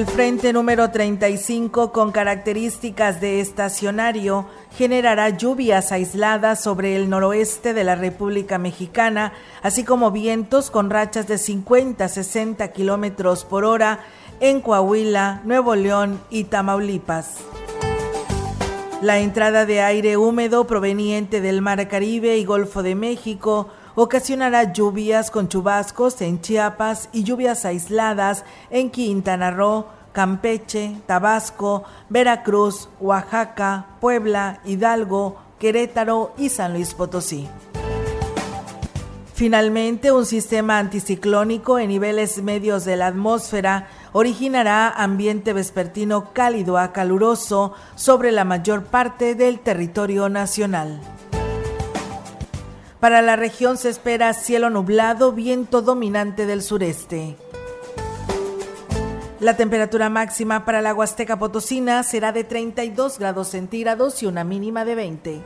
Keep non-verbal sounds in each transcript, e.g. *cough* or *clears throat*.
El frente número 35 con características de estacionario generará lluvias aisladas sobre el noroeste de la República Mexicana, así como vientos con rachas de 50 a 60 kilómetros por hora en Coahuila, Nuevo León y Tamaulipas. La entrada de aire húmedo proveniente del Mar Caribe y Golfo de México ocasionará lluvias con chubascos en Chiapas y lluvias aisladas en Quintana Roo, Campeche, Tabasco, Veracruz, Oaxaca, Puebla, Hidalgo, Querétaro y San Luis Potosí. Finalmente, un sistema anticiclónico en niveles medios de la atmósfera originará ambiente vespertino cálido a caluroso sobre la mayor parte del territorio nacional. Para la región se espera cielo nublado, viento dominante del sureste. La temperatura máxima para la Huasteca Potosina será de 32 grados centígrados y una mínima de 20.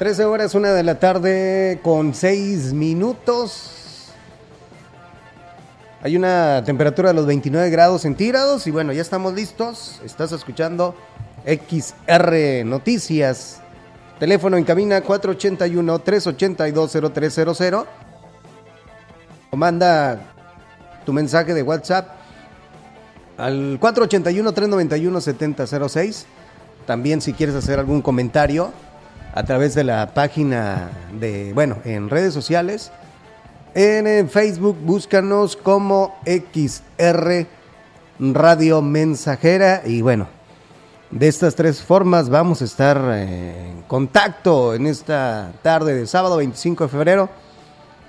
13 horas, una de la tarde con 6 minutos. Hay una temperatura de los 29 grados centígrados y bueno, ya estamos listos. Estás escuchando XR Noticias. Teléfono en cabina 481-382-0300. O manda tu mensaje de WhatsApp al 481-391-7006. También si quieres hacer algún comentario a través de la página de, bueno, en redes sociales. En Facebook búscanos como XR Radio Mensajera y bueno, de estas tres formas vamos a estar eh, en contacto en esta tarde de sábado 25 de febrero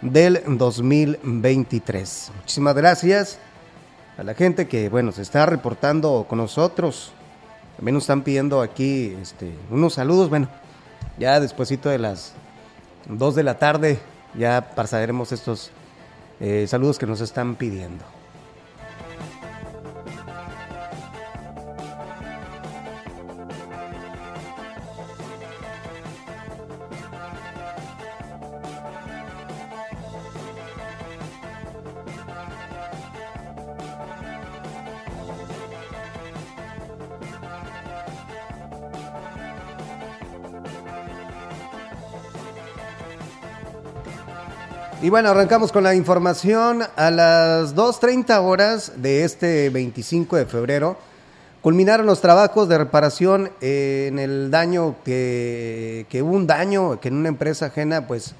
del 2023. Muchísimas gracias a la gente que bueno se está reportando con nosotros. También nos están pidiendo aquí este, unos saludos. Bueno, ya despuesito de las 2 de la tarde ya pasaremos estos eh, saludos que nos están pidiendo. Y bueno, arrancamos con la información. A las 2.30 horas de este 25 de febrero, culminaron los trabajos de reparación en el daño que, hubo un daño que en una empresa ajena, pues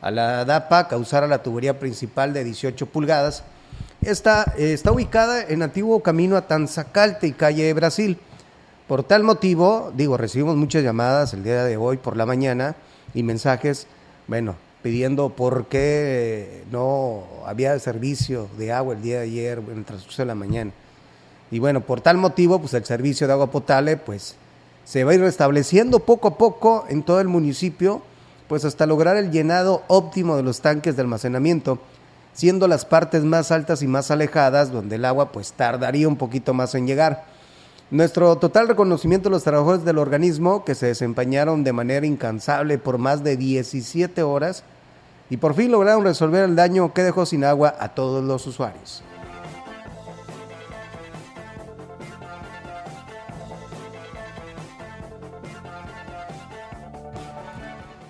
a la DAPA causara la tubería principal de 18 pulgadas. Está, está ubicada en antiguo camino a Tanzacalte y calle Brasil. Por tal motivo, digo, recibimos muchas llamadas el día de hoy por la mañana y mensajes. Bueno, pidiendo por qué no había servicio de agua el día de ayer, en el transcurso de la mañana. Y bueno, por tal motivo, pues el servicio de agua potable, pues se va a ir restableciendo poco a poco en todo el municipio, pues hasta lograr el llenado óptimo de los tanques de almacenamiento, siendo las partes más altas y más alejadas donde el agua pues tardaría un poquito más en llegar. Nuestro total reconocimiento a los trabajadores del organismo que se desempeñaron de manera incansable por más de 17 horas y por fin lograron resolver el daño que dejó sin agua a todos los usuarios.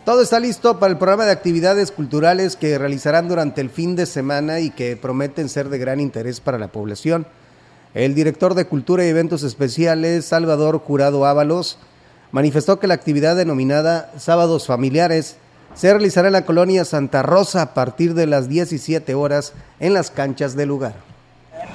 Todo está listo para el programa de actividades culturales que realizarán durante el fin de semana y que prometen ser de gran interés para la población. El director de Cultura y Eventos Especiales, Salvador Jurado Ábalos, manifestó que la actividad denominada Sábados Familiares se realizará en la colonia Santa Rosa a partir de las 17 horas en las canchas del lugar.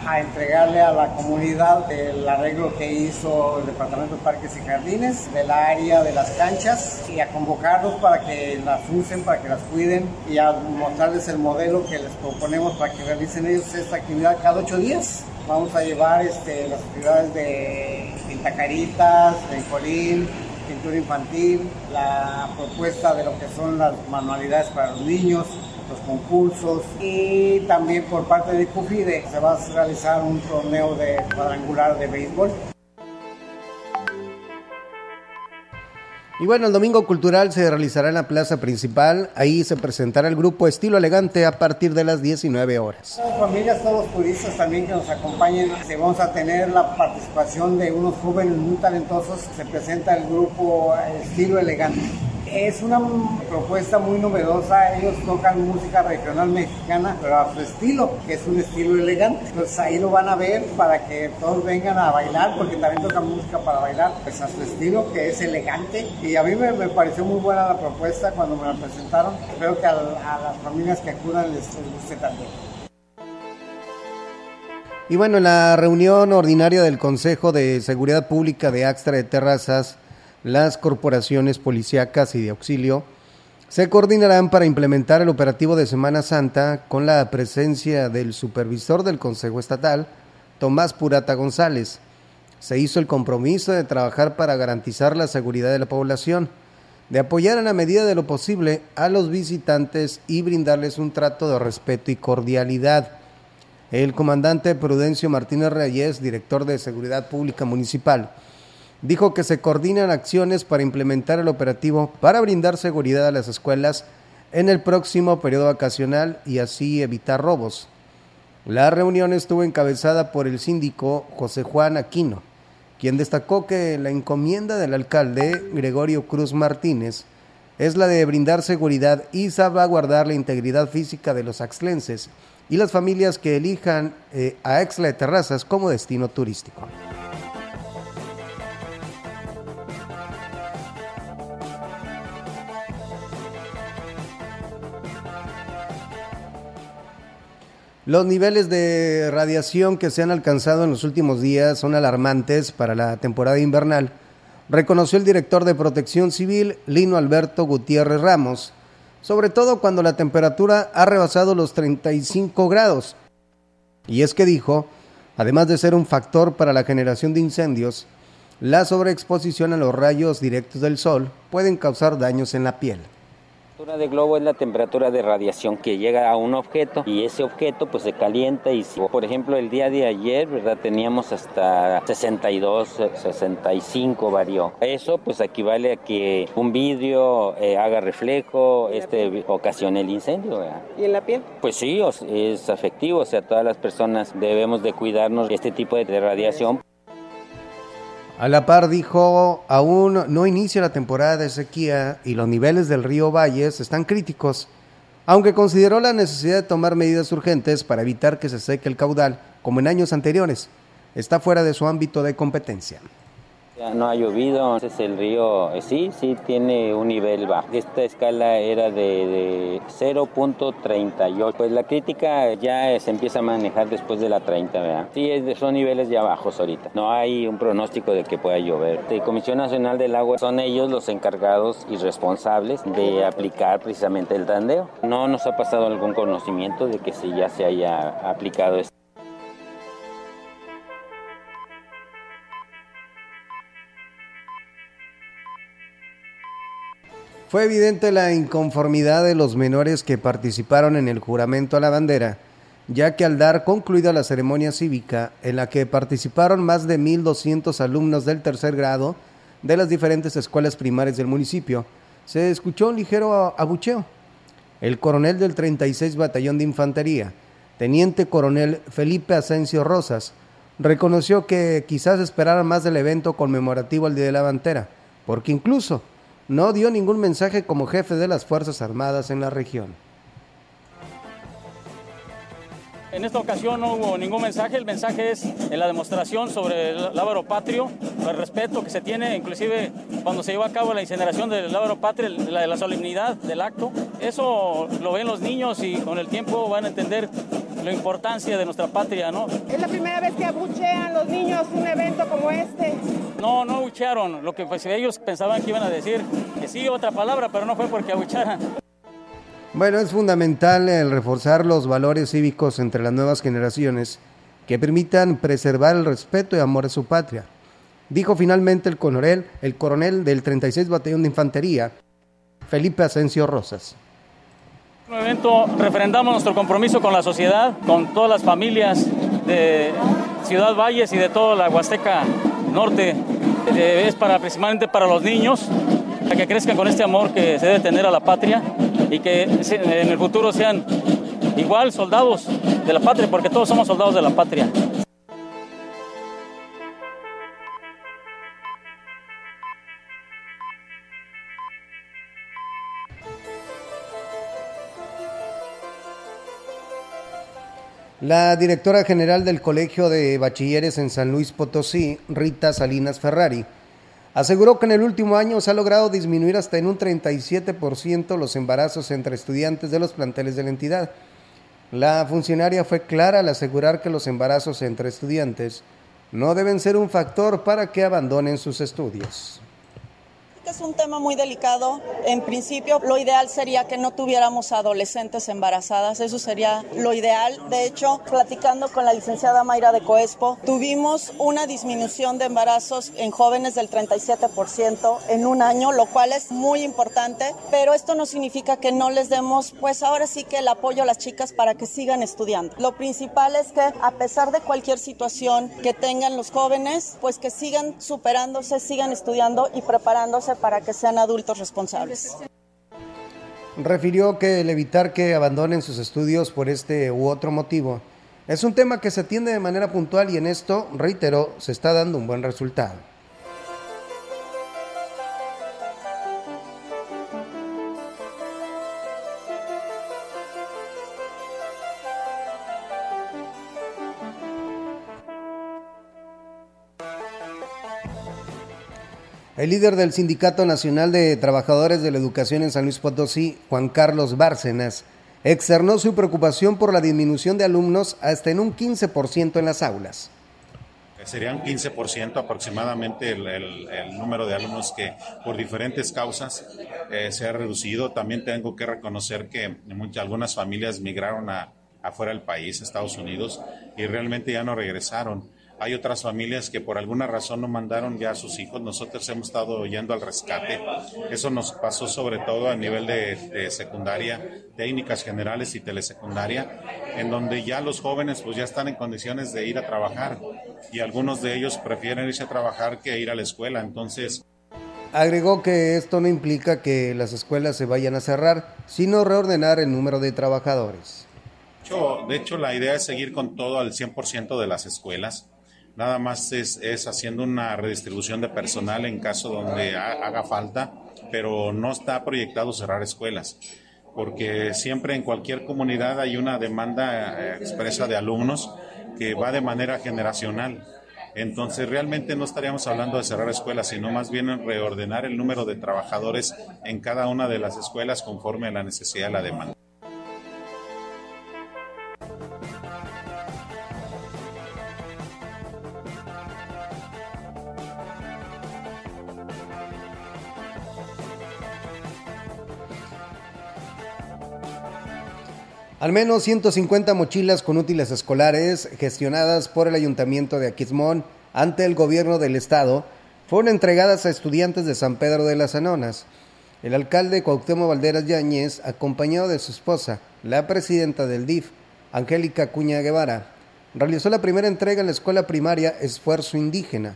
A entregarle a la comunidad el arreglo que hizo el Departamento de Parques y Jardines del área de las canchas y a convocarlos para que las usen, para que las cuiden y a mostrarles el modelo que les proponemos para que realicen ellos esta actividad cada ocho días. Vamos a llevar este, las actividades de pintacaritas, de colín, pintura infantil, la propuesta de lo que son las manualidades para los niños, los concursos y también por parte de CUFIDE se va a realizar un torneo de cuadrangular de béisbol. Y bueno, el domingo cultural se realizará en la plaza principal. Ahí se presentará el grupo Estilo Elegante a partir de las 19 horas. Familias, todos los turistas también que nos acompañen. Vamos a tener la participación de unos jóvenes muy talentosos. Se presenta el grupo Estilo Elegante. Es una propuesta muy novedosa. Ellos tocan música regional mexicana, pero a su estilo, que es un estilo elegante. Entonces ahí lo van a ver para que todos vengan a bailar, porque también tocan música para bailar, pues a su estilo, que es elegante. Y a mí me, pareció muy buena la propuesta cuando me la presentaron. Espero que a, a las familias que acudan les, les guste también. Y bueno, en la reunión ordinaria del Consejo de Seguridad Pública de Axtra de Terrazas, las corporaciones policíacas y de auxilio se coordinarán para implementar el operativo de Semana Santa con la presencia del supervisor del Consejo Estatal, Tomás Purata González. Se hizo el compromiso de trabajar para garantizar la seguridad de la población, de apoyar en la medida de lo posible a los visitantes y brindarles un trato de respeto y cordialidad. El comandante Prudencio Martínez Reyes, director de Seguridad Pública Municipal, dijo que se coordinan acciones para implementar el operativo para brindar seguridad a las escuelas en el próximo periodo vacacional y así evitar robos. La reunión estuvo encabezada por el síndico José Juan Aquino, quien destacó que la encomienda del alcalde Gregorio Cruz Martínez es la de brindar seguridad y salvaguardar la integridad física de los axlenses y las familias que elijan eh, a Exla de Terrazas como destino turístico. Los niveles de radiación que se han alcanzado en los últimos días son alarmantes para la temporada invernal, reconoció el director de Protección Civil, Lino Alberto Gutiérrez Ramos, sobre todo cuando la temperatura ha rebasado los 35 grados. Y es que dijo, además de ser un factor para la generación de incendios, la sobreexposición a los rayos directos del sol pueden causar daños en la piel temperatura de globo es la temperatura de radiación que llega a un objeto y ese objeto pues se calienta y si, por ejemplo el día de ayer, ¿verdad? Teníamos hasta 62, 65 varió. Eso pues equivale a que un vidrio eh, haga reflejo, este ocasione el incendio. ¿Y en la piel? Pues sí, es afectivo, o sea, todas las personas debemos de cuidarnos de este tipo de radiación. A la par dijo, aún no inicia la temporada de sequía y los niveles del río Valles están críticos, aunque consideró la necesidad de tomar medidas urgentes para evitar que se seque el caudal, como en años anteriores. Está fuera de su ámbito de competencia. No ha llovido, entonces el río eh, sí, sí tiene un nivel bajo. Esta escala era de, 0.38. Pues la crítica ya se empieza a manejar después de la 30, ¿verdad? Sí, son niveles ya bajos ahorita. No hay un pronóstico de que pueda llover. La Comisión Nacional del Agua son ellos los encargados y responsables de aplicar precisamente el tandeo. No nos ha pasado algún conocimiento de que si ya se haya aplicado esto. Fue evidente la inconformidad de los menores que participaron en el juramento a la bandera, ya que al dar concluida la ceremonia cívica, en la que participaron más de 1.200 alumnos del tercer grado de las diferentes escuelas primarias del municipio, se escuchó un ligero abucheo. El coronel del 36 Batallón de Infantería, teniente coronel Felipe Asensio Rosas, reconoció que quizás esperaran más del evento conmemorativo al Día de la Bandera, porque incluso no dio ningún mensaje como jefe de las Fuerzas Armadas en la región. En esta ocasión no hubo ningún mensaje, el mensaje es en la demostración sobre el lábaro patrio, el respeto que se tiene, inclusive cuando se lleva a cabo la incineración del lábaro patrio, la, la solemnidad del acto. Eso lo ven los niños y con el tiempo van a entender la importancia de nuestra patria, ¿no? Es la primera vez que abuchean los niños un evento como este. No, no abuchearon, lo que pues ellos pensaban que iban a decir, que sí, otra palabra, pero no fue porque abuchearan. Bueno, es fundamental el reforzar los valores cívicos entre las nuevas generaciones que permitan preservar el respeto y amor a su patria. Dijo finalmente el coronel, el coronel del 36 Batallón de Infantería, Felipe Asensio Rosas. En este evento refrendamos nuestro compromiso con la sociedad, con todas las familias de Ciudad Valles y de toda la Huasteca Norte. Eh, es para principalmente para los niños, para que crezcan con este amor que se debe tener a la patria y que en el futuro sean igual soldados de la patria, porque todos somos soldados de la patria. La directora general del Colegio de Bachilleres en San Luis Potosí, Rita Salinas Ferrari, aseguró que en el último año se ha logrado disminuir hasta en un 37% los embarazos entre estudiantes de los planteles de la entidad. La funcionaria fue clara al asegurar que los embarazos entre estudiantes no deben ser un factor para que abandonen sus estudios. Es un tema muy delicado. En principio, lo ideal sería que no tuviéramos adolescentes embarazadas. Eso sería lo ideal. De hecho, platicando con la licenciada Mayra de Coespo, tuvimos una disminución de embarazos en jóvenes del 37% en un año, lo cual es muy importante. Pero esto no significa que no les demos, pues ahora sí que el apoyo a las chicas para que sigan estudiando. Lo principal es que a pesar de cualquier situación que tengan los jóvenes, pues que sigan superándose, sigan estudiando y preparándose para que sean adultos responsables. Refirió que el evitar que abandonen sus estudios por este u otro motivo es un tema que se atiende de manera puntual y en esto, reiteró, se está dando un buen resultado. El líder del Sindicato Nacional de Trabajadores de la Educación en San Luis Potosí, Juan Carlos Bárcenas, externó su preocupación por la disminución de alumnos hasta en un 15% en las aulas. Sería un 15% aproximadamente el, número de alumnos que por diferentes causas eh, se ha reducido. También tengo que reconocer que muchas, algunas familias migraron a, afuera del país, Estados Unidos, y realmente ya no regresaron. Hay otras familias que por alguna razón no mandaron ya a sus hijos. Nosotros hemos estado yendo al rescate. Eso nos pasó sobre todo a nivel de, secundaria, técnicas generales y telesecundaria, en donde ya los jóvenes pues ya están en condiciones de ir a trabajar y algunos de ellos prefieren irse a trabajar que ir a la escuela. Entonces, Agregó que esto no implica que las escuelas se vayan a cerrar, sino reordenar el número de trabajadores. De hecho, la idea es seguir con todo al 100% de las escuelas nada más es, haciendo una redistribución de personal en caso donde haga falta, pero no está proyectado cerrar escuelas, porque siempre en cualquier comunidad hay una demanda eh, expresa de alumnos que va de manera generacional. Entonces realmente no estaríamos hablando de cerrar escuelas, sino más bien reordenar el número de trabajadores en cada una de las escuelas conforme a la necesidad de la demanda. Al menos 150 mochilas con útiles escolares gestionadas por el Ayuntamiento de Aquismón ante el gobierno del estado fueron entregadas a estudiantes de San Pedro de las Anonas. El alcalde Cuauhtémoc Valderas Yáñez, acompañado de su esposa, la presidenta del DIF, Angélica Cuña Guevara, realizó la primera entrega en la escuela primaria Esfuerzo Indígena.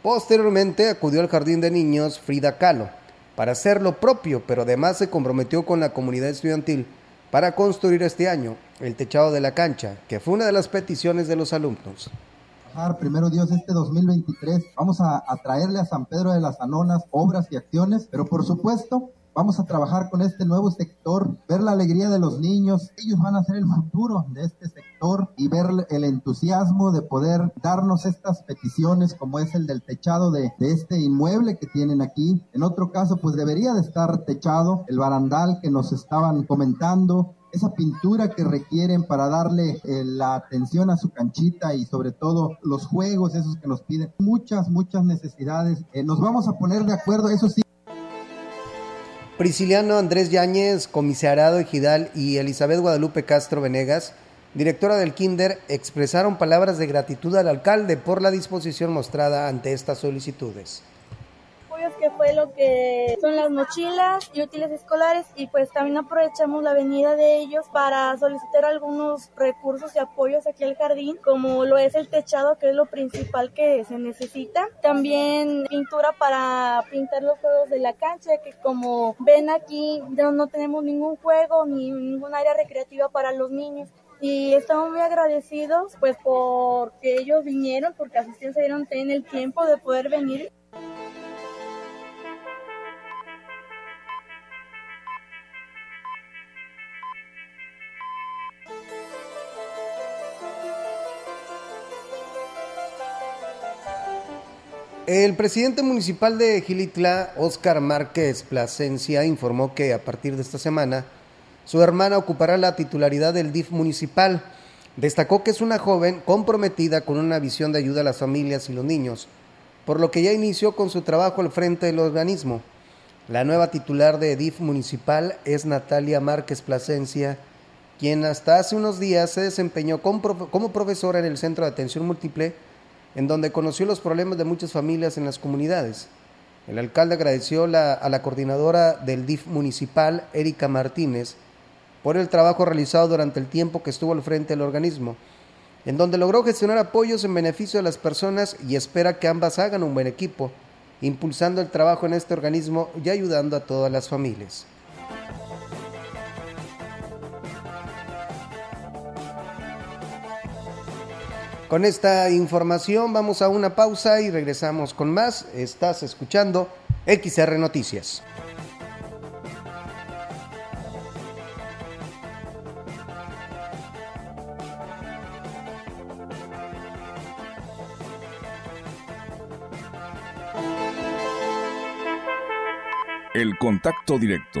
Posteriormente acudió al jardín de niños Frida Kahlo para hacer lo propio, pero además se comprometió con la comunidad estudiantil para construir este año el techado de la cancha, que fue una de las peticiones de los alumnos. Primero Dios, este 2023 vamos a, a traerle a San Pedro de las Anonas obras y acciones, pero por supuesto Vamos a trabajar con este nuevo sector, ver la alegría de los niños. Ellos van a ser el futuro de este sector y ver el entusiasmo de poder darnos estas peticiones como es el del techado de, este inmueble que tienen aquí. En otro caso, pues debería de estar techado el barandal que nos estaban comentando, esa pintura que requieren para darle eh, la atención a su canchita y sobre todo los juegos, esos que nos piden. Muchas, muchas necesidades. Eh, nos vamos a poner de acuerdo, eso sí. Prisciliano Andrés Yáñez, comisariado Ejidal y Elizabeth Guadalupe Castro Venegas, directora del Kinder, expresaron palabras de gratitud al alcalde por la disposición mostrada ante estas solicitudes fue lo que son las mochilas y útiles escolares y pues también aprovechamos la venida de ellos para solicitar algunos recursos y apoyos aquí al jardín como lo es el techado que es lo principal que se necesita. También pintura para pintar los juegos de la cancha que como ven aquí no tenemos ningún juego ni ningún área recreativa para los niños. Y estamos muy agradecidos pues porque ellos vinieron porque así se dieron en el tiempo de poder venir El presidente municipal de Gilitla, Óscar Márquez Plasencia, informó que a partir de esta semana su hermana ocupará la titularidad del DIF municipal. Destacó que es una joven comprometida con una visión de ayuda a las familias y los niños, por lo que ya inició con su trabajo al frente del organismo. La nueva titular de DIF municipal es Natalia Márquez Plasencia, quien hasta hace unos días se desempeñó como profesora en el Centro de Atención Múltiple, en donde conoció los problemas de muchas familias en las comunidades. El alcalde agradeció a la coordinadora del DIF municipal, Erika Martínez, por el trabajo realizado durante el tiempo que estuvo al frente del organismo, en donde logró gestionar apoyos en beneficio de las personas y espera que ambas hagan un buen equipo impulsando el trabajo en este organismo y ayudando a todas las familias. Con esta información vamos a una pausa y regresamos con más. Estás escuchando XR Noticias. El contacto directo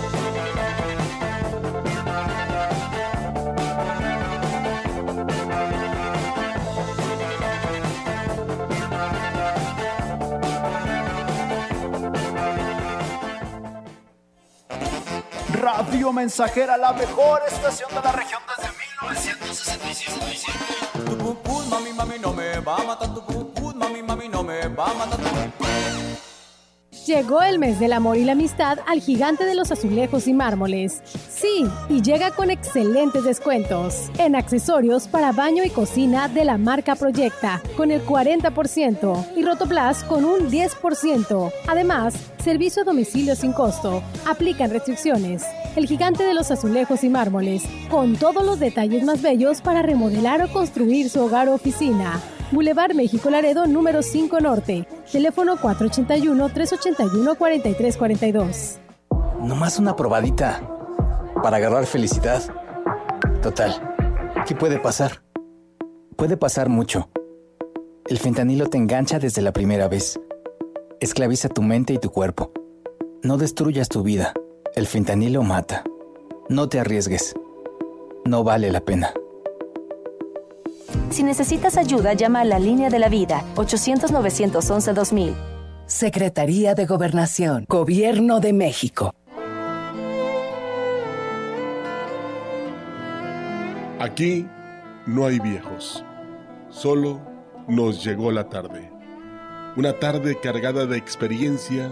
Mensajera, la mejor estación de la región desde 1967. Tu mami, mami, no me va a matar. Tu mami, mami, no me va a matar. Llegó el mes del amor y la amistad al gigante de los azulejos y mármoles. Sí, y llega con excelentes descuentos en accesorios para baño y cocina de la marca Proyecta con el 40% y Rotoplas con un 10%. Además, servicio a domicilio sin costo. Aplican restricciones. El gigante de los azulejos y mármoles, con todos los detalles más bellos para remodelar o construir su hogar o oficina. Boulevard México Laredo número 5 Norte. Teléfono 481-381-4342. Nomás una probadita para agarrar felicidad. Total, ¿qué puede pasar? Puede pasar mucho. El fentanilo te engancha desde la primera vez. Esclaviza tu mente y tu cuerpo. No destruyas tu vida. El fentanilo mata. No te arriesgues. No vale la pena. Si necesitas ayuda, llama a la línea de la vida 800-911-2000. Secretaría de Gobernación, Gobierno de México. Aquí no hay viejos, solo nos llegó la tarde. Una tarde cargada de experiencia,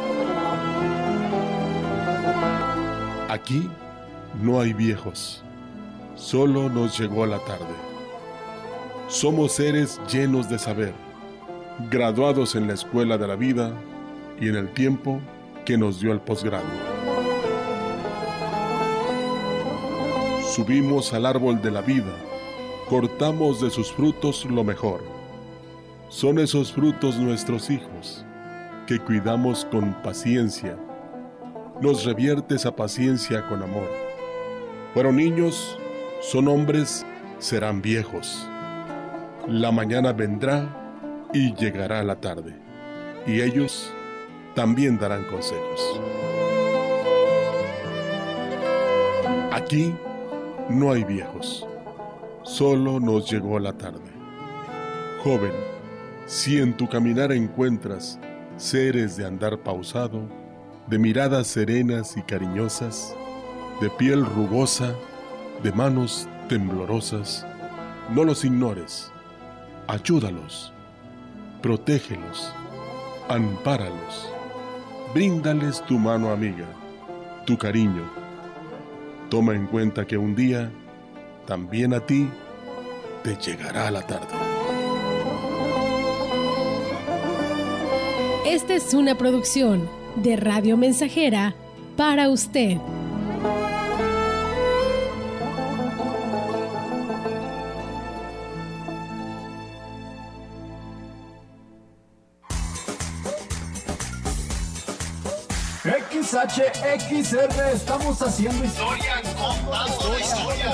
Aquí no hay viejos, solo nos llegó la tarde. Somos seres llenos de saber, graduados en la escuela de la vida y en el tiempo que nos dio el posgrado. Subimos al árbol de la vida, cortamos de sus frutos lo mejor. Son esos frutos nuestros hijos, que cuidamos con paciencia. Nos revierte esa paciencia con amor. Fueron niños, son hombres, serán viejos la mañana vendrá y llegará la tarde, y ellos también darán consejos. Aquí no hay viejos, solo nos llegó la tarde. Joven, si en tu caminar encuentras seres de andar pausado, de miradas serenas y cariñosas, de piel rugosa, de manos temblorosas, no los ignores. Ayúdalos, protégelos, ampáralos, bríndales tu mano amiga, tu cariño. Toma en cuenta que un día también a ti te llegará la tarde. Esta es una producción de Radio Mensajera para usted. XHXR, estamos haciendo historia, contando la historia.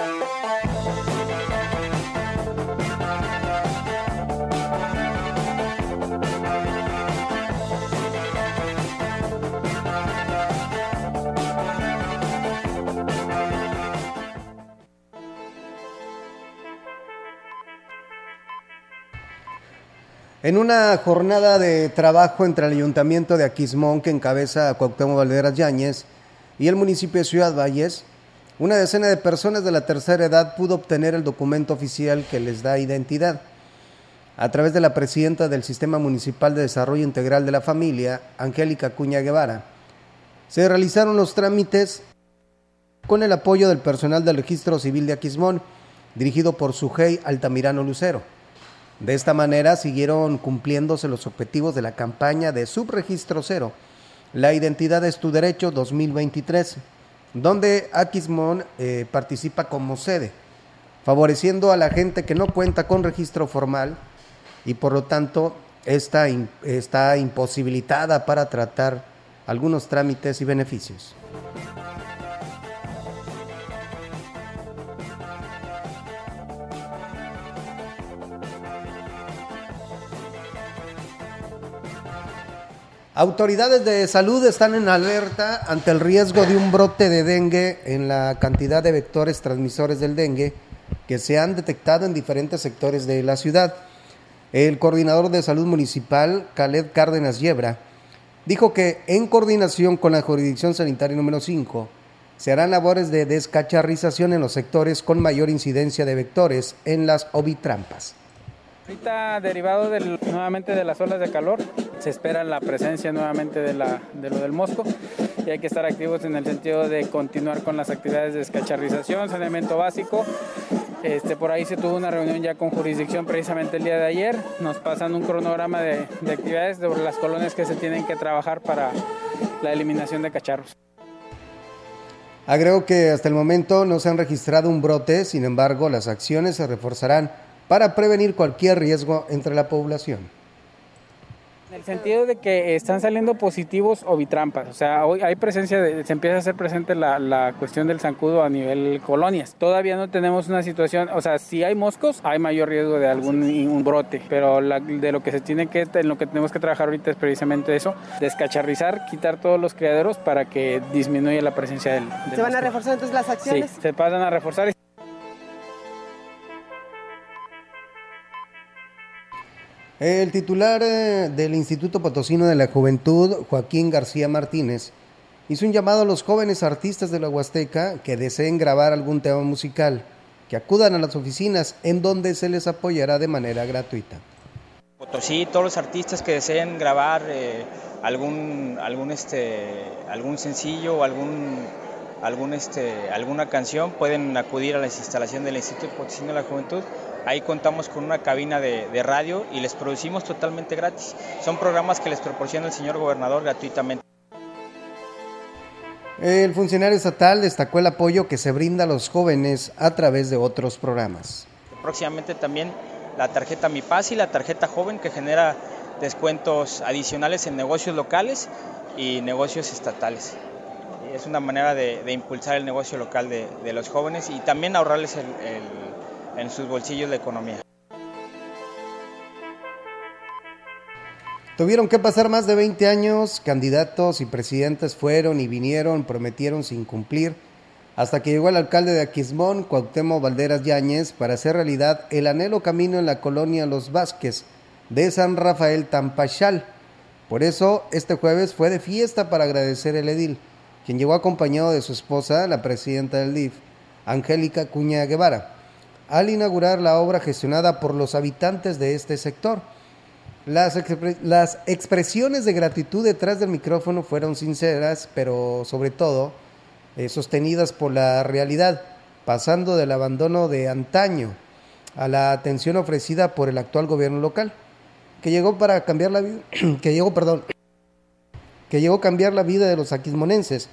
En una jornada de trabajo entre el Ayuntamiento de Aquismón, que encabeza Cuauhtémoc Valderas Yáñez, y el municipio de Ciudad Valles, una decena de personas de la tercera edad pudo obtener el documento oficial que les da identidad. A través de la presidenta del Sistema Municipal de Desarrollo Integral de la Familia, Angélica Cuña Guevara, se realizaron los trámites con el apoyo del personal del Registro Civil de Aquismón, dirigido por Sujei Altamirano Lucero. De esta manera siguieron cumpliéndose los objetivos de la campaña de Subregistro Cero, La Identidad es tu Derecho 2023, donde Aquismón eh, participa como sede, favoreciendo a la gente que no cuenta con registro formal y por lo tanto está, está imposibilitada para tratar algunos trámites y beneficios. Autoridades de salud están en alerta ante el riesgo de un brote de dengue en la cantidad de vectores transmisores del dengue que se han detectado en diferentes sectores de la ciudad. El coordinador de salud municipal, Khaled Cárdenas Yebra, dijo que en coordinación con la jurisdicción sanitaria número 5, se harán labores de descacharrización en los sectores con mayor incidencia de vectores en las ovitrampas. Ahorita derivado nuevamente de las olas de calor, se espera la presencia nuevamente de lo del mosco y hay que estar activos en el sentido de continuar con las actividades de descacharrización, saneamiento básico. Este, por ahí se tuvo una reunión ya con jurisdicción precisamente el día de ayer, nos pasan un cronograma de, de actividades sobre las colonias que se tienen que trabajar para la eliminación de cacharros. Agrego que hasta el momento no se han registrado un brote, sin embargo las acciones se reforzarán para prevenir cualquier riesgo entre la población. En el sentido de que están saliendo positivos o bitrampas, o sea, hoy hay presencia, de, se empieza a hacer presente la, la, cuestión del zancudo a nivel colonias. Todavía no tenemos una situación, o sea, si hay moscos, hay mayor riesgo de algún un brote, pero la, de lo que se tiene que, en lo que tenemos que trabajar ahorita es precisamente eso, descacharrizar, quitar todos los criaderos para que disminuya la presencia del. del ¿Se van a mosquito. reforzar entonces las acciones? Sí, se pasan a reforzar. El titular eh, del Instituto Potosino de la Juventud, Joaquín García Martínez, hizo un llamado a los jóvenes artistas de la Huasteca que deseen grabar algún tema musical, que acudan a las oficinas en donde se les apoyará de manera gratuita. Potosí, todos los artistas que deseen grabar eh, algún, algún, este, algún sencillo o algún, algún, este, alguna canción pueden acudir a las instalaciones del Instituto Potosino de la Juventud. Ahí contamos con una cabina de, de radio y les producimos totalmente gratis. Son programas que les proporciona el señor gobernador gratuitamente. El funcionario estatal destacó el apoyo que se brinda a los jóvenes a través de otros programas. Próximamente también la tarjeta Mi Paz y la tarjeta Joven que genera descuentos adicionales en negocios locales y negocios estatales. Es una manera de, de, impulsar el negocio local de, de, los jóvenes y también ahorrarles el, el, en sus bolsillos la economía. Tuvieron que pasar más de 20 años, candidatos y presidentes fueron y vinieron, prometieron sin cumplir, hasta que llegó el alcalde de Aquismón, Cuauhtémoc Valderas Yáñez, para hacer realidad el anhelo camino en la colonia Los Vázquez de San Rafael Tampachal. Por eso, este jueves fue de fiesta para agradecer el edil, quien llegó acompañado de su esposa, la presidenta del DIF, Angélica Cuña Guevara, al inaugurar la obra gestionada por los habitantes de este sector. Las, expresiones de gratitud detrás del micrófono fueron sinceras, pero sobre todo eh, sostenidas por la realidad, pasando del abandono de antaño a la atención ofrecida por el actual gobierno local, que llegó para cambiar la vida, *clears throat* que llegó, perdón, que llegó a cambiar la vida de los aquismonenses,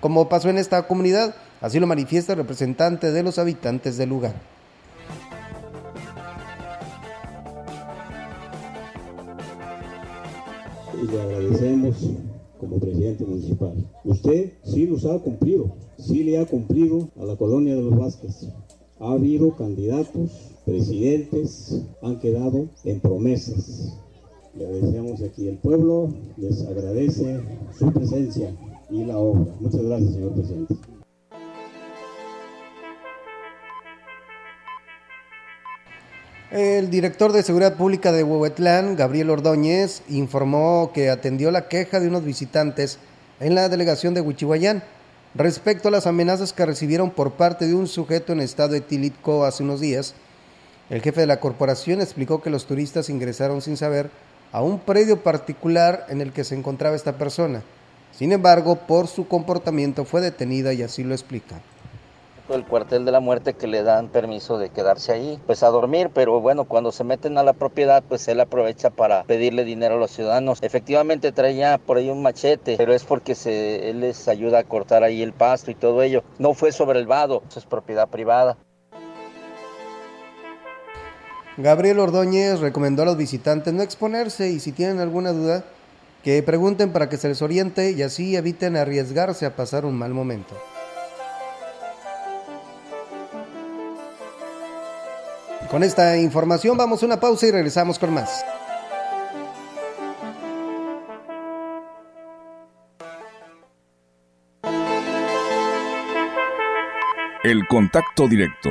como pasó en esta comunidad, así lo manifiesta el representante de los habitantes del lugar. y le agradecemos como presidente municipal. Usted sí nos ha cumplido, sí le ha cumplido a la colonia de los Vázquez. Ha habido candidatos, presidentes, han quedado en promesas. Le agradecemos aquí el pueblo, les agradece su presencia y la obra. Muchas gracias, señor presidente. El director de Seguridad Pública de Huehuetlán, Gabriel Ordóñez, informó que atendió la queja de unos visitantes en la delegación de Huichihuayán respecto a las amenazas que recibieron por parte de un sujeto en estado etílico hace unos días. El jefe de la corporación explicó que los turistas ingresaron sin saber a un predio particular en el que se encontraba esta persona. Sin embargo, por su comportamiento fue detenida y así lo explica el cuartel de la muerte que le dan permiso de quedarse ahí, pues a dormir, pero bueno, cuando se meten a la propiedad, pues él aprovecha para pedirle dinero a los ciudadanos. Efectivamente traía por ahí un machete, pero es porque se, él les ayuda a cortar ahí el pasto y todo ello. No fue sobre el vado, eso es propiedad privada. Gabriel Ordóñez recomendó a los visitantes no exponerse y si tienen alguna duda, que pregunten para que se les oriente y así eviten arriesgarse a pasar un mal momento. Con esta información vamos a una pausa y regresamos con más. El contacto directo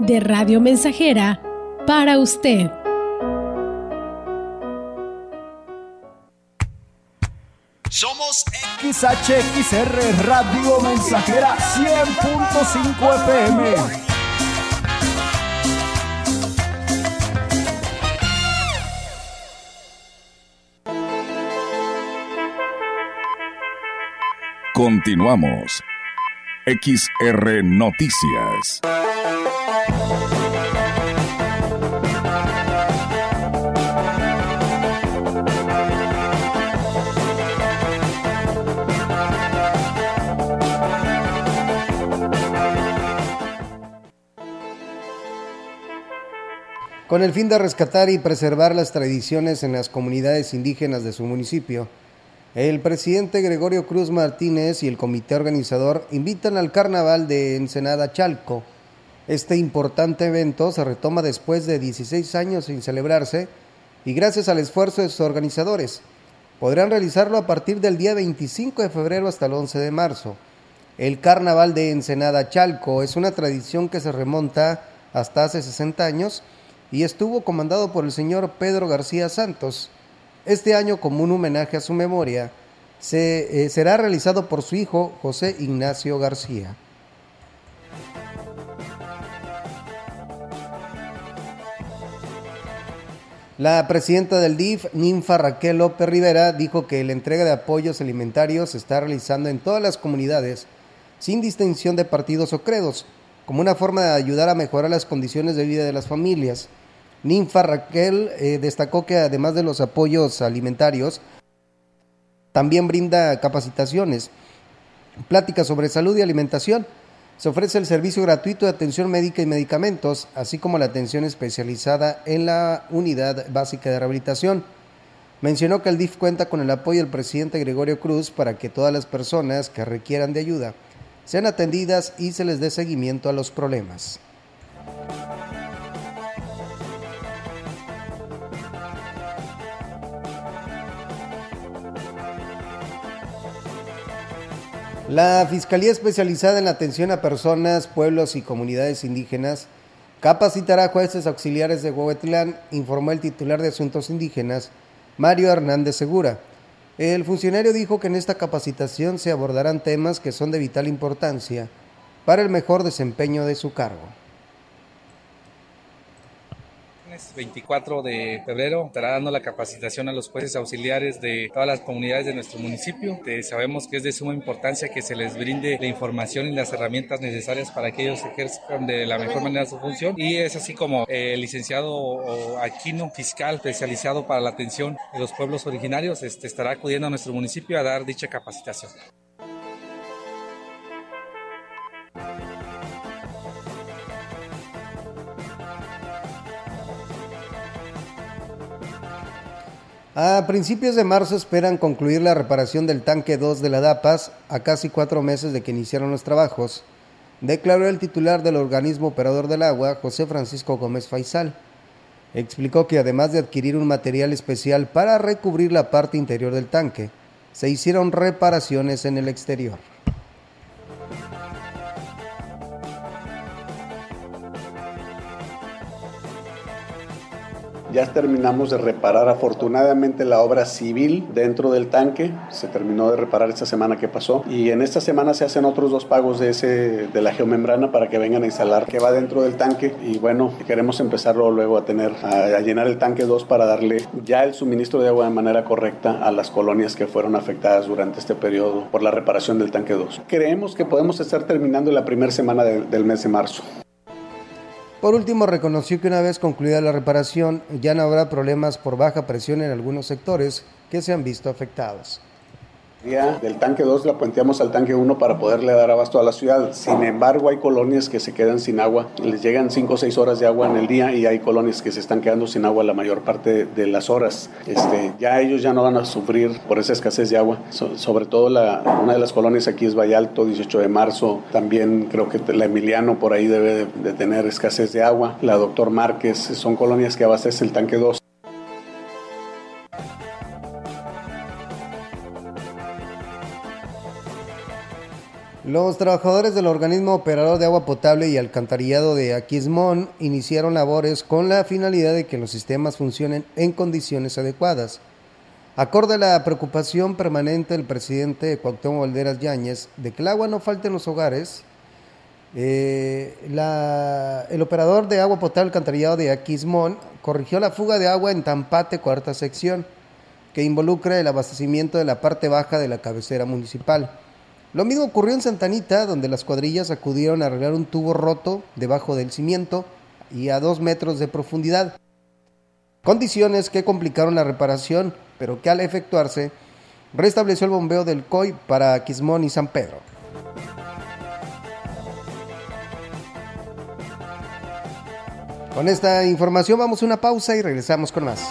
de Radio Mensajera para usted. Somos XHXR Radio Mensajera 100.5 FM. Continuamos. XR Noticias. Con el fin de rescatar y preservar las tradiciones en las comunidades indígenas de su municipio, el presidente Gregorio Cruz Martínez y el comité organizador invitan al carnaval de Ensenada Chalco. Este importante evento se retoma después de 16 años sin celebrarse y gracias al esfuerzo de sus organizadores. Podrán realizarlo a partir del día 25 de febrero hasta el 11 de marzo. El carnaval de Ensenada Chalco es una tradición que se remonta hasta hace 60 años y estuvo comandado por el señor Pedro García Santos. Este año, como un homenaje a su memoria, se, eh, será realizado por su hijo José Ignacio García. La presidenta del DIF, Ninfa Raquel López Rivera, dijo que la entrega de apoyos alimentarios se está realizando en todas las comunidades, sin distinción de partidos o credos, como una forma de ayudar a mejorar las condiciones de vida de las familias. Ninfa Raquel eh, destacó que además de los apoyos alimentarios, también brinda capacitaciones, pláticas sobre salud y alimentación. Se ofrece el servicio gratuito de atención médica y medicamentos, así como la atención especializada en la unidad básica de rehabilitación. Mencionó que el DIF cuenta con el apoyo del presidente Gregorio Cruz para que todas las personas que requieran de ayuda sean atendidas y se les dé seguimiento a los problemas. La Fiscalía Especializada en Atención a Personas, Pueblos y Comunidades Indígenas capacitará a jueces auxiliares de Huehuetlán, informó el titular de Asuntos Indígenas, Mario Hernández Segura. El funcionario dijo que en esta capacitación se abordarán temas que son de vital importancia para el mejor desempeño de su cargo. 24 de febrero estará dando la capacitación a los jueces auxiliares de todas las comunidades de nuestro municipio. sabemos que es de suma importancia que se les brinde la información y las herramientas necesarias para que ellos ejerzan de la mejor manera su función. Y es así como el licenciado Aquino, fiscal especializado para la atención de los pueblos originarios, este, estará acudiendo a nuestro municipio a dar dicha capacitación. A principios de marzo esperan concluir la reparación del tanque 2 de la DAPAS a casi cuatro meses de que iniciaron los trabajos, declaró el titular del organismo operador del agua, José Francisco Gómez Faisal. Explicó que además de adquirir un material especial para recubrir la parte interior del tanque, se hicieron reparaciones en el exterior. Ya terminamos de reparar afortunadamente la obra civil dentro del tanque. Se terminó de reparar esta semana que pasó. Y en esta semana se hacen otros dos pagos de, ese, de la geomembrana para que vengan a instalar que va dentro del tanque. Y bueno, queremos empezarlo luego a tener, a, llenar el tanque 2 para darle ya el suministro de agua de manera correcta a las colonias que fueron afectadas durante este periodo por la reparación del tanque 2. Creemos que podemos estar terminando la primera semana del mes de marzo. Por último, reconoció que una vez concluida la reparación ya no habrá problemas por baja presión en algunos sectores que se han visto afectados. Del tanque 2 la puenteamos al tanque 1 para poderle dar abasto a la ciudad. Sin embargo, hay colonias que se quedan sin agua. Les llegan 5 o 6 horas de agua en el día y hay colonias que se están quedando sin agua la mayor parte de las horas. Este, ya ellos ya no van a sufrir por esa escasez de agua. sobre todo la, una de las colonias aquí es Vallalto, 18 de marzo. También creo que la Emiliano por ahí debe de, tener escasez de agua. La Doctor Márquez. Son colonias que abastecen el tanque 2. Los trabajadores del organismo operador de agua potable y alcantarillado de Aquismón iniciaron labores con la finalidad de que los sistemas funcionen en condiciones adecuadas. Acorde a la preocupación permanente del presidente Cuauhtémoc Valderas Yáñez de que el agua no falte en los hogares, eh, el operador de agua potable alcantarillado de Aquismón corrigió la fuga de agua en Tampate, cuarta sección, que involucra el abastecimiento de la parte baja de la cabecera municipal. Lo mismo ocurrió en Santanita, donde las cuadrillas acudieron a arreglar un tubo roto debajo del cimiento y a dos metros de profundidad. Condiciones que complicaron la reparación, pero que al efectuarse restableció el bombeo del COI para Quismón y San Pedro. Con esta información vamos a una pausa y regresamos con más.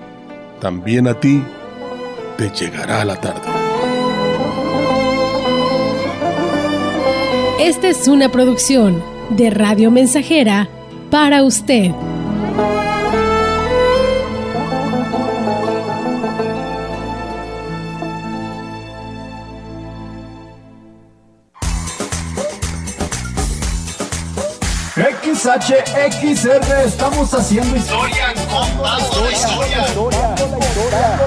también a ti te llegará la tarde. Esta es una producción de Radio Mensajera para usted. XHXR, estamos haciendo historia, contando la historia.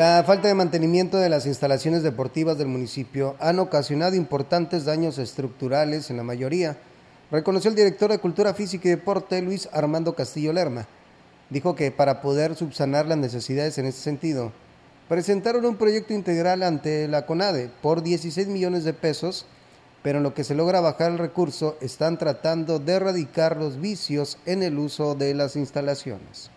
La falta de mantenimiento de las instalaciones deportivas del municipio han ocasionado importantes daños estructurales en la mayoría, reconoció el director de Cultura Física y Deporte, Luis Armando Castillo Lerma. Dijo que para poder subsanar las necesidades en ese sentido, presentaron un proyecto integral ante la CONADE por 16 millones de pesos, pero en lo que se logra bajar el recurso están tratando de erradicar los vicios en el uso de las instalaciones.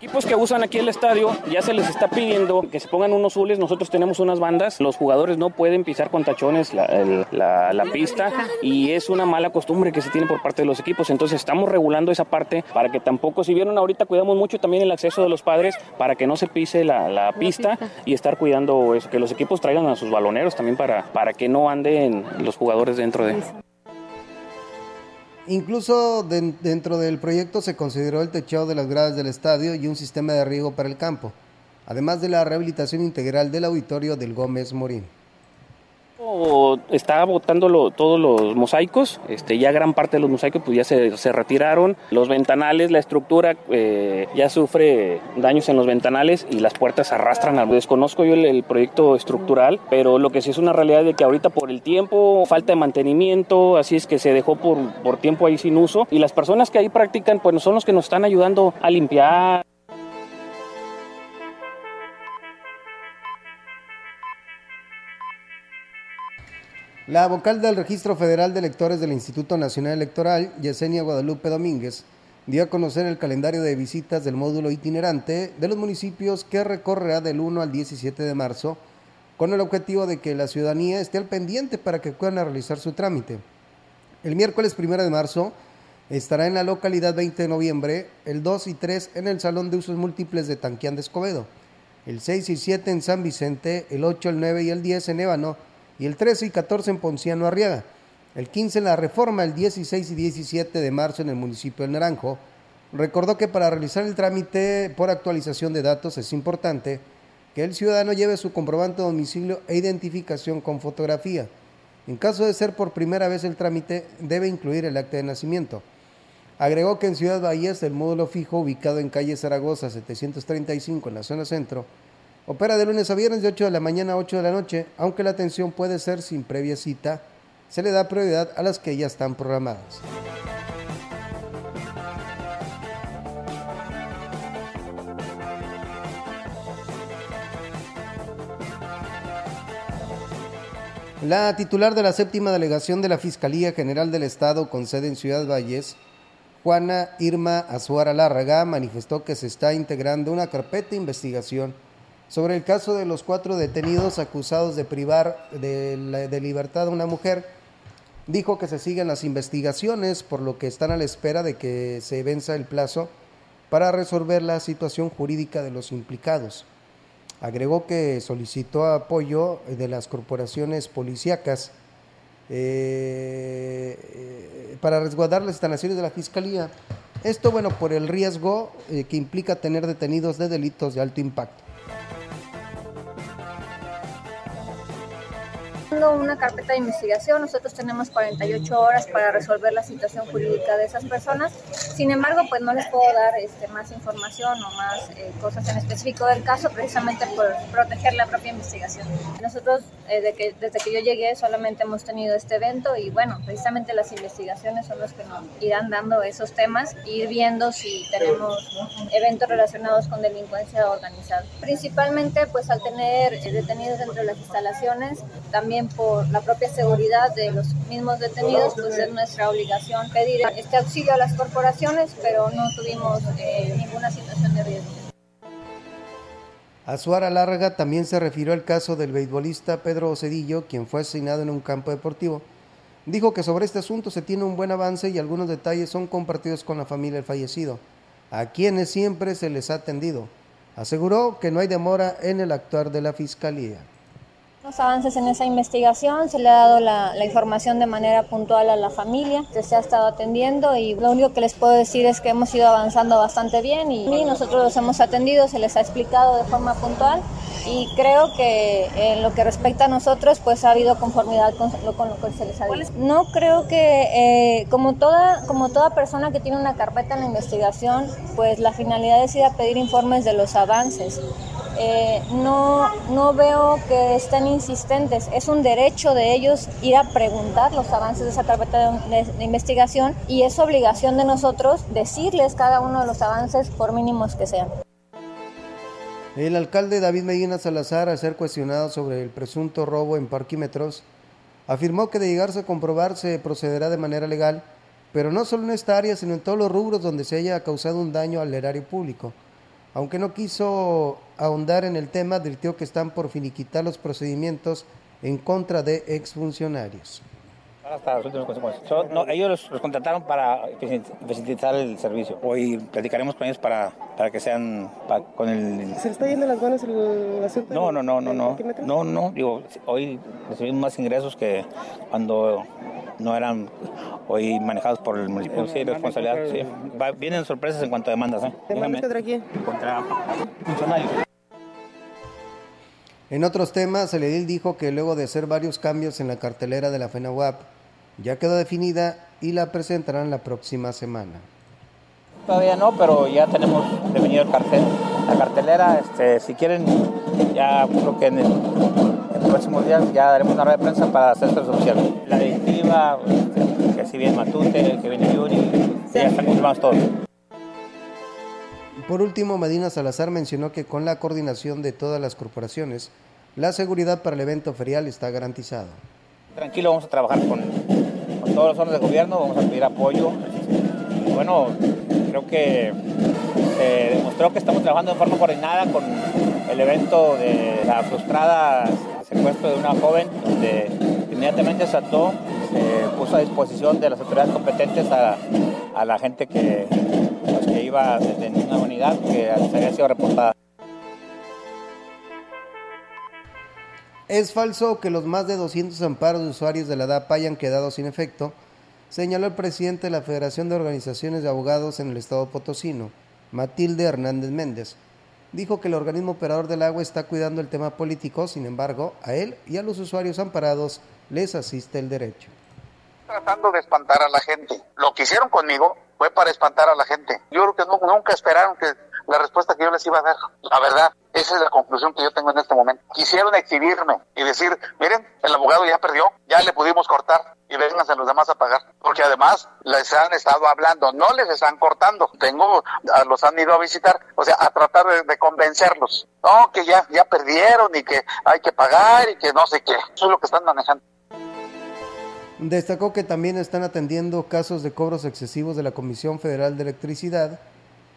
Equipos que usan aquí el estadio ya se les está pidiendo que se pongan unos zules. Nosotros tenemos unas bandas. Los jugadores no pueden pisar con tachones la, el- la- la pista y es una mala costumbre que se tiene por parte de los equipos. Entonces estamos regulando esa parte para que tampoco, si vieron ahorita, cuidamos mucho también el acceso de los padres para que no se pise la, la pista y estar cuidando eso, que los equipos traigan a sus baloneros también para, para que no anden los jugadores dentro de. Incluso den- dentro del proyecto se consideró el techado de las gradas del estadio y un sistema de riego para el campo, además de la rehabilitación integral del auditorio del Gómez Morín. Está botando todos los mosaicos, este, ya gran parte de los mosaicos pues ya se, se retiraron, los ventanales, la estructura eh, ya sufre daños en los ventanales y las puertas arrastran al... Desconozco yo el, el proyecto estructural, pero lo que sí es una realidad de que ahorita por el tiempo, falta de mantenimiento, así es que se dejó por, por tiempo ahí sin uso y las personas que ahí practican pues son los que nos están ayudando a limpiar. La vocal del Registro Federal de Electores del Instituto Nacional Electoral, Yesenia Guadalupe Domínguez, dio a conocer el calendario de visitas del módulo itinerante de los municipios que recorrerá del 1 al 17 de marzo, con el objetivo de que la ciudadanía esté al pendiente para que puedan realizar su trámite. El miércoles 1 de marzo estará en la localidad 20 de noviembre, el 2 y 3 en el Salón de Usos Múltiples de Tanquián de Escobedo, el 6 y 7 en San Vicente, el 8, el 9 y el 10 en Ébano, y el 13 y 14 en Ponciano Arriaga, el 15 en La Reforma, el 16 y 17 de marzo en el municipio del Naranjo. Recordó que para realizar el trámite por actualización de datos es importante que el ciudadano lleve su comprobante de domicilio e identificación con fotografía. En caso de ser por primera vez el trámite, debe incluir el acta de nacimiento. Agregó que en Ciudad Valles, el módulo fijo, ubicado en calle Zaragoza 735 en la zona centro, opera de lunes a viernes de 8 de la mañana a 8 de la noche, aunque la atención puede ser sin previa cita, se le da prioridad a las que ya están programadas. La titular de la séptima delegación de la Fiscalía General del Estado con sede en Ciudad Valles, Juana Irma Azuara Lárraga, manifestó que se está integrando una carpeta de investigación sobre el caso de los cuatro detenidos acusados de privar de, de libertad a una mujer. Dijo que se siguen las investigaciones, por lo que están a la espera de que se venza el plazo para resolver la situación jurídica de los implicados. Agregó que solicitó apoyo de las corporaciones policíacas eh, eh, para resguardar las instalaciones de la Fiscalía. Esto, bueno, por el riesgo eh, que implica tener detenidos de delitos de alto impacto. Una carpeta de investigación, nosotros tenemos 48 horas para resolver la situación jurídica de esas personas. Sin embargo, pues no les puedo dar este, más información o más eh, cosas en específico del caso, precisamente por proteger la propia investigación. Nosotros, eh, de que, desde que yo llegué, solamente hemos tenido este evento y bueno, precisamente las investigaciones son las que nos irán dando esos temas, ir viendo si tenemos eventos relacionados con delincuencia organizada. Principalmente, pues al tener eh, detenidos dentro de las instalaciones, también por la propia seguridad de los mismos detenidos, pues es nuestra obligación pedir este auxilio a las corporaciones, pero no tuvimos eh, ninguna situación de riesgo. Azuara Larga también se refirió al caso del beisbolista Pedro Cedillo, quien fue asesinado en un campo deportivo. Dijo que sobre este asunto se tiene un buen avance y algunos detalles son compartidos con la familia del fallecido, a quienes siempre se les ha atendido. Aseguró que no hay demora en el actuar de la Fiscalía. Los avances en esa investigación, se le ha dado la, la, información de manera puntual a la familia, se ha estado atendiendo y lo único que les puedo decir es que hemos ido avanzando bastante bien y nosotros los hemos atendido, se les ha explicado de forma puntual y creo que en lo que respecta a nosotros pues ha habido conformidad con con lo que se les ha dicho. No creo que eh, como, toda, como toda persona que tiene una carpeta en la investigación pues la finalidad es ir a pedir informes de los avances. Eh, no, no veo que estén insistentes. Es un derecho de ellos ir a preguntar los avances de esa carpeta de, de, de, investigación y es obligación de nosotros decirles cada uno de los avances por mínimos que sean. El alcalde David Medina Salazar, al ser cuestionado sobre el presunto robo en parquímetros, afirmó que de llegarse a comprobar se procederá de manera legal, pero no solo en esta área, sino en todos los rubros donde se haya causado un daño al erario público. Aunque no quiso ahondar en el tema, advirtió que están por finiquitar los procedimientos en contra de exfuncionarios. Hasta las últimas consecuencias. So, no, ellos los, los, contrataron para eficientizar el servicio. Hoy platicaremos con ellos para, para que sean para, con el... ¿Se le está yendo las manos el asunto? No, no, no, no, no. No, no. Digo, hoy recibimos más ingresos que cuando no eran hoy manejados por el municipio. Sí, responsabilidad. Sí. Va, vienen sorpresas en cuanto a demandas. ¿eh? ¿Demandas contra quién? Contra funcionarios. En otros temas, el edil dijo que luego de hacer varios cambios en la cartelera de la FENAWAP, ya quedó definida y la presentarán la próxima semana. Todavía no, pero ya tenemos definido el cartel. La cartelera, este, si quieren, ya creo que en, el, en los próximos días ya daremos una rueda de prensa para hacerse oficial. La directiva, este, que si viene Matute, que viene Yuri, sí. ya están confirmados todos. Por último, Medina Salazar mencionó que con la coordinación de todas las corporaciones, la seguridad para el evento ferial está garantizada. Tranquilo, vamos a trabajar con, todos los órdenes de gobierno, vamos a pedir apoyo. Bueno, creo que se demostró que estamos trabajando de forma coordinada con el evento de la frustrada secuestro de una joven, donde inmediatamente se ató, se puso a disposición de las autoridades competentes a, la gente que, que iba en una unidad que se había sido reportada. Es falso que los más de 200 amparos de usuarios de la DAP hayan quedado sin efecto, señaló el presidente de la Federación de Organizaciones de Abogados en el Estado Potosino, Matilde Hernández Méndez. Dijo que el organismo operador del agua está cuidando el tema político, sin embargo, a él y a los usuarios amparados les asiste el derecho. Tratando de espantar a la gente. Lo que hicieron conmigo fue para espantar a la gente. Yo creo que nunca esperaron que la respuesta que yo les iba a dar. La verdad, esa es la conclusión que yo tengo en este momento. Quisieron exhibirme y decir, miren, el abogado ya perdió, ya le pudimos cortar y vénganse los demás a pagar. Porque además les han estado hablando, no les están cortando. Tengo, los han ido a visitar, o sea, a tratar de, de convencerlos. No, que ya, ya perdieron y que hay que pagar y que no sé qué. Eso es lo que están manejando. Destacó que también están atendiendo casos de cobros excesivos de la Comisión Federal de Electricidad,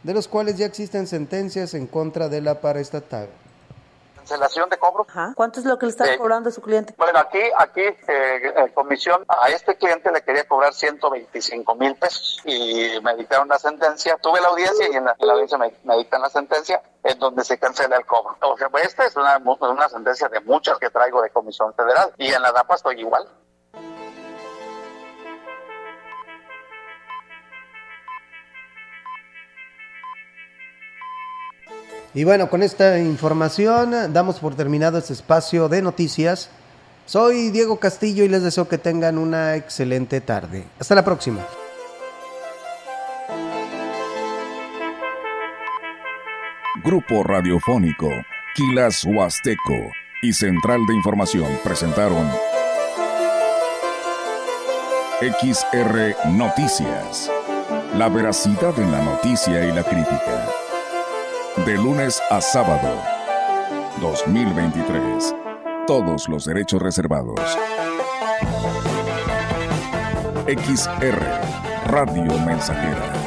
de los cuales ya existen sentencias en contra de la paraestatal. Cancelación de cobro. Ajá. ¿Cuánto es lo que le está eh, cobrando a su cliente? Bueno, aquí, aquí, eh, comisión, a este cliente le quería cobrar 125 mil pesos y me dictaron la sentencia. Tuve la audiencia y en la, en la audiencia me, me, dictan la sentencia en donde se cancela el cobro. O sea, pues esta es una, una sentencia de muchas que traigo de comisión federal y en la DAPA estoy igual. Y bueno, con esta información eh, damos por terminado este espacio de noticias. Soy Diego Castillo y les deseo que tengan una excelente tarde. Hasta la próxima. Grupo Radiofónico, Quilas Huasteco y Central de Información presentaron XR Noticias. La veracidad en la noticia y la crítica. De lunes a sábado. 2023. Todos los derechos reservados. XR Radio Mensajera